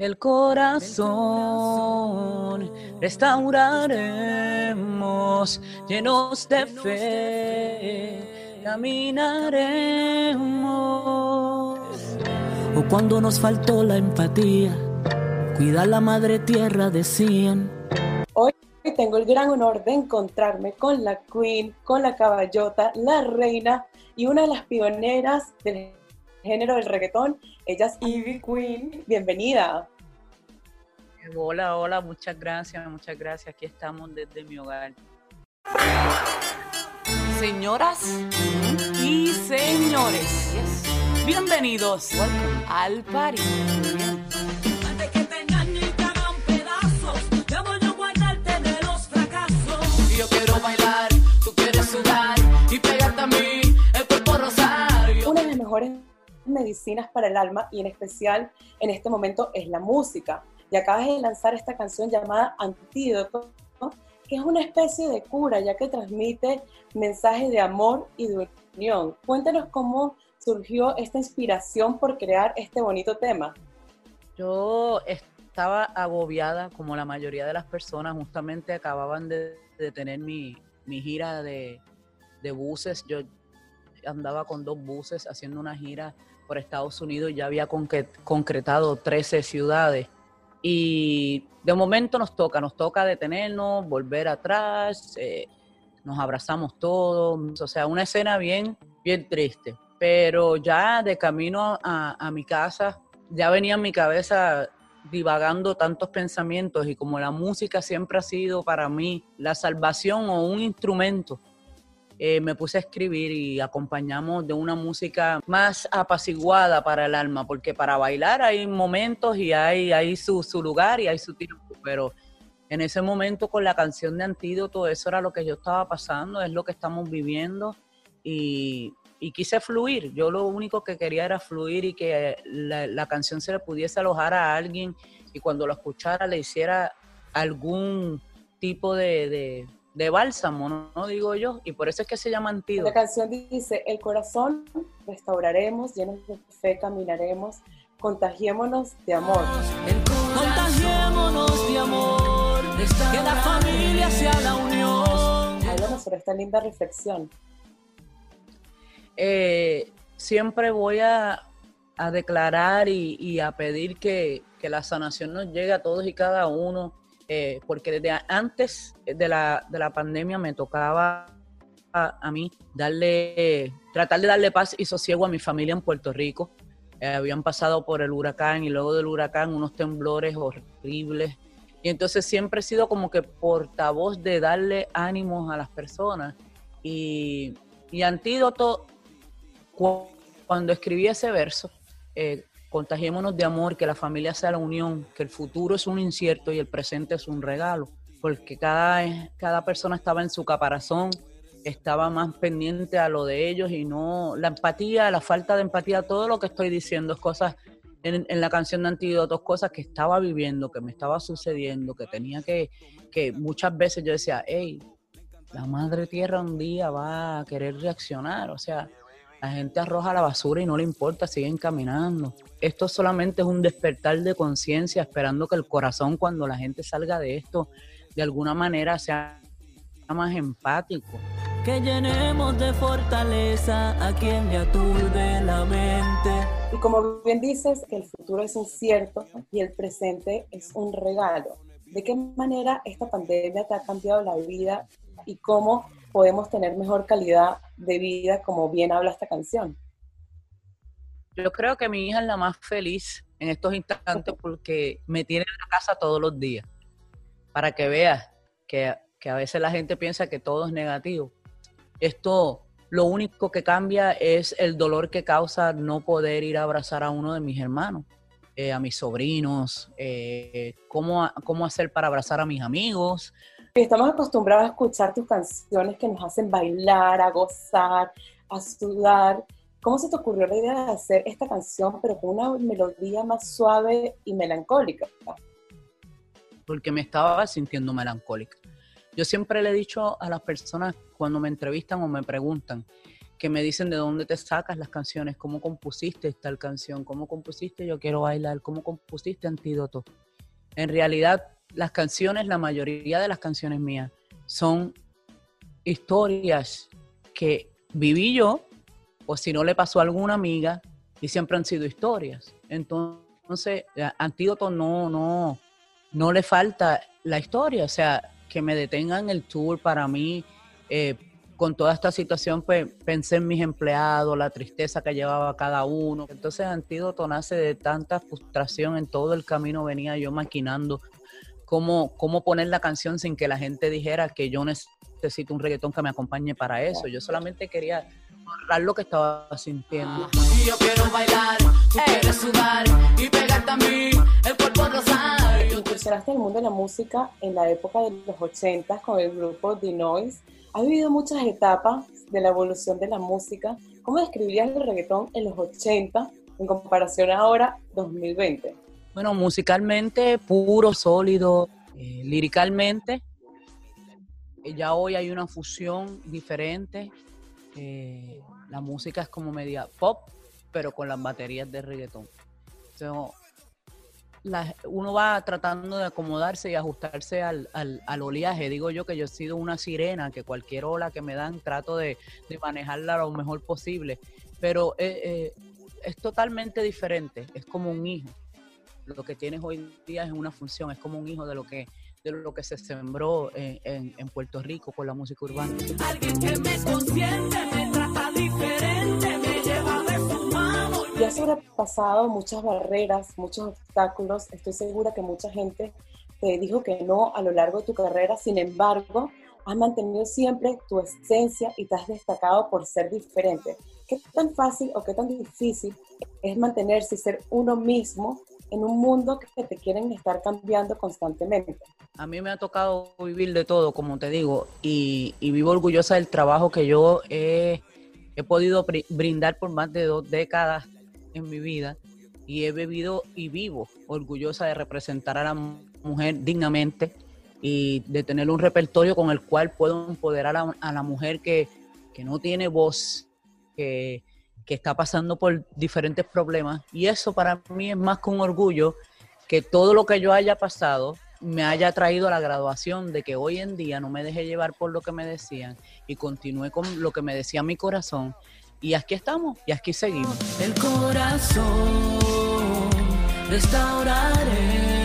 El corazón restauraremos, llenos de fe, caminaremos. O cuando nos faltó la empatía, cuidar la madre tierra decían. Hoy tengo el gran honor de encontrarme con la Queen, con la caballota, la reina y una de las pioneras del género del reggaetón. Ella es Ivy Queen. Bienvenida. Hola, hola, muchas gracias, muchas gracias. Aquí estamos desde mi hogar. Señoras y señores, bienvenidos al party. Antes que te engañe y te hagan pedazos, ya voy a guardarte de los fracasos. Yo quiero bailar, tú quieres sudar y pegarte a mí el cuerpo rosario. Una de las mejores medicinas para el alma y en especial en este momento es la música. Y acabas de lanzar esta canción llamada Antídoto, ¿no? que es una especie de cura ya que transmite mensajes de amor y de unión. Cuéntanos cómo surgió esta inspiración por crear este bonito tema. Yo estaba agobiada, como la mayoría de las personas, justamente acababan de, de tener mi, mi gira de, de buses. Yo andaba con dos buses haciendo una gira por Estados Unidos, ya había concre- concretado 13 ciudades. Y de momento nos toca, nos toca detenernos, volver atrás, eh, nos abrazamos todos, o sea, una escena bien, bien triste. Pero ya de camino a, a mi casa, ya venía en mi cabeza divagando tantos pensamientos y como la música siempre ha sido para mí la salvación o un instrumento, eh, me puse a escribir y acompañamos de una música más apaciguada para el alma, porque para bailar hay momentos y hay, hay su, su lugar y hay su tiempo, pero en ese momento con la canción de Antídoto, eso era lo que yo estaba pasando, es lo que estamos viviendo y, quise fluir. Yo lo único que quería era fluir y que la, la canción se le pudiese alojar a alguien y cuando lo escuchara le hiciera algún tipo de, de bálsamo, ¿no? ¿no? Digo yo, y por eso es que se llama La Antídoto. canción dice, el corazón restauraremos, llenos de fe caminaremos, contagiémonos de amor. Contagiémonos de amor, que la familia sea la unión. Háblanos sobre esta linda reflexión. eh, siempre voy a, a declarar y, y a pedir que, que la sanación nos llegue a todos y cada uno, eh, porque desde antes de la, de la pandemia me tocaba a, a mí darle, tratar de darle paz y sosiego a mi familia en Puerto Rico. Eh, habían pasado por el huracán y luego del huracán unos temblores horribles. Y entonces siempre he sido como que portavoz de darle ánimos a las personas. Y, y antídoto cu- cuando escribí ese verso, eh, contagiémonos de amor, que la familia sea la unión, que el futuro es un incierto y el presente es un regalo, porque cada, cada persona estaba en su caparazón, estaba más pendiente a lo de ellos y no la empatía, la falta de empatía, todo lo que estoy diciendo es cosas en, en la canción de Antídotos, cosas que estaba viviendo, que me estaba sucediendo, que tenía que, que muchas veces yo decía, hey, la madre tierra un día va a querer reaccionar, o sea, la gente arroja la basura y no le importa, siguen caminando. Esto solamente es un despertar de conciencia, esperando que el corazón cuando la gente salga de esto, de alguna manera sea más empático. Que llenemos de fortaleza a quien le aturde la mente. Y como bien dices, que el futuro es incierto y el presente es un regalo. ¿De qué manera esta pandemia te ha cambiado la vida y cómo podemos tener mejor calidad de vida, como bien habla esta canción? Yo creo que mi hija es la más feliz en estos instantes porque me tiene en la casa todos los días. Para que veas que, que a veces la gente piensa que todo es negativo. Esto lo único que cambia es el dolor que causa no poder ir a abrazar a uno de mis hermanos, eh, a mis sobrinos, eh, cómo, cómo hacer para abrazar a mis amigos. Estamos acostumbrados a escuchar tus canciones que nos hacen bailar, a gozar, a sudar. ¿Cómo se te ocurrió la idea de hacer esta canción, pero con una melodía más suave y melancólica? porque me estaba sintiendo melancólica. Yo siempre le he dicho a las personas cuando me entrevistan o me preguntan que me dicen de dónde te sacas las canciones, cómo compusiste tal canción, cómo compusiste Yo quiero bailar, cómo compusiste Antídoto. En realidad, las canciones, la mayoría de las canciones mías son historias que viví yo, o si no le pasó a alguna amiga, y siempre han sido historias. Entonces, a Antídoto no, no, no le falta la historia, o sea, que me detengan el tour para mí. Eh, con toda esta situación, pues pensé en mis empleados, la tristeza que llevaba cada uno. Entonces, Antídoto nace de tanta frustración en todo el camino, venía yo maquinando cómo, cómo poner la canción sin que la gente dijera que yo necesito un reggaetón que me acompañe para eso. Yo solamente quería narrar lo que estaba sintiendo. Y yo quiero bailar, tú quieres sudar y pegarte a mí, el cuerpo rosado. Incursionaste en el mundo de la música en la época de los 80 con el grupo The Noise. Has vivido muchas etapas de la evolución de la música. ¿Cómo describirías el reggaetón en los 80 en comparación a ahora, 2020? Bueno, musicalmente puro, sólido, eh, líricamente. eh, Ya hoy hay una fusión diferente. eh, la música es como media pop, pero con las baterías de reggaetón. So, la- uno va tratando de acomodarse y ajustarse al, al- al oleaje. Digo yo que yo he sido una sirena, que cualquier ola que me dan trato de, de manejarla lo mejor posible. Pero eh, es totalmente diferente, es como un hijo. Lo que tienes hoy día es una función, es como un hijo de lo que, de lo que se sembró en, en- en Puerto Rico con la música urbana. Alguien que me consiente, me trata diferente, me lleva de su mano. Y has sobrepasado muchas barreras, muchos obstáculos. Estoy segura que mucha gente te dijo que no a lo largo de tu carrera. Sin embargo, has mantenido siempre tu esencia y te has destacado por ser diferente. ¿Qué tan fácil o qué tan difícil es mantenerse y ser uno mismo en un mundo que te quieren estar cambiando constantemente? A mí me ha tocado vivir de todo, como te digo, y, vivo orgullosa del trabajo que yo he, podido bri- brindar por más de dos décadas en mi vida y he vivido y vivo orgullosa de representar a la mu- mujer dignamente y de tener un repertorio con el cual puedo empoderar a, la mujer que, que no tiene voz, que está pasando por diferentes problemas. Y eso para mí es más que un orgullo que todo lo que yo haya pasado me haya traído a la graduación de que hoy en día no me dejé llevar por lo que me decían y continué con lo que me decía mi corazón. Y aquí estamos y aquí seguimos. El corazón restauraré.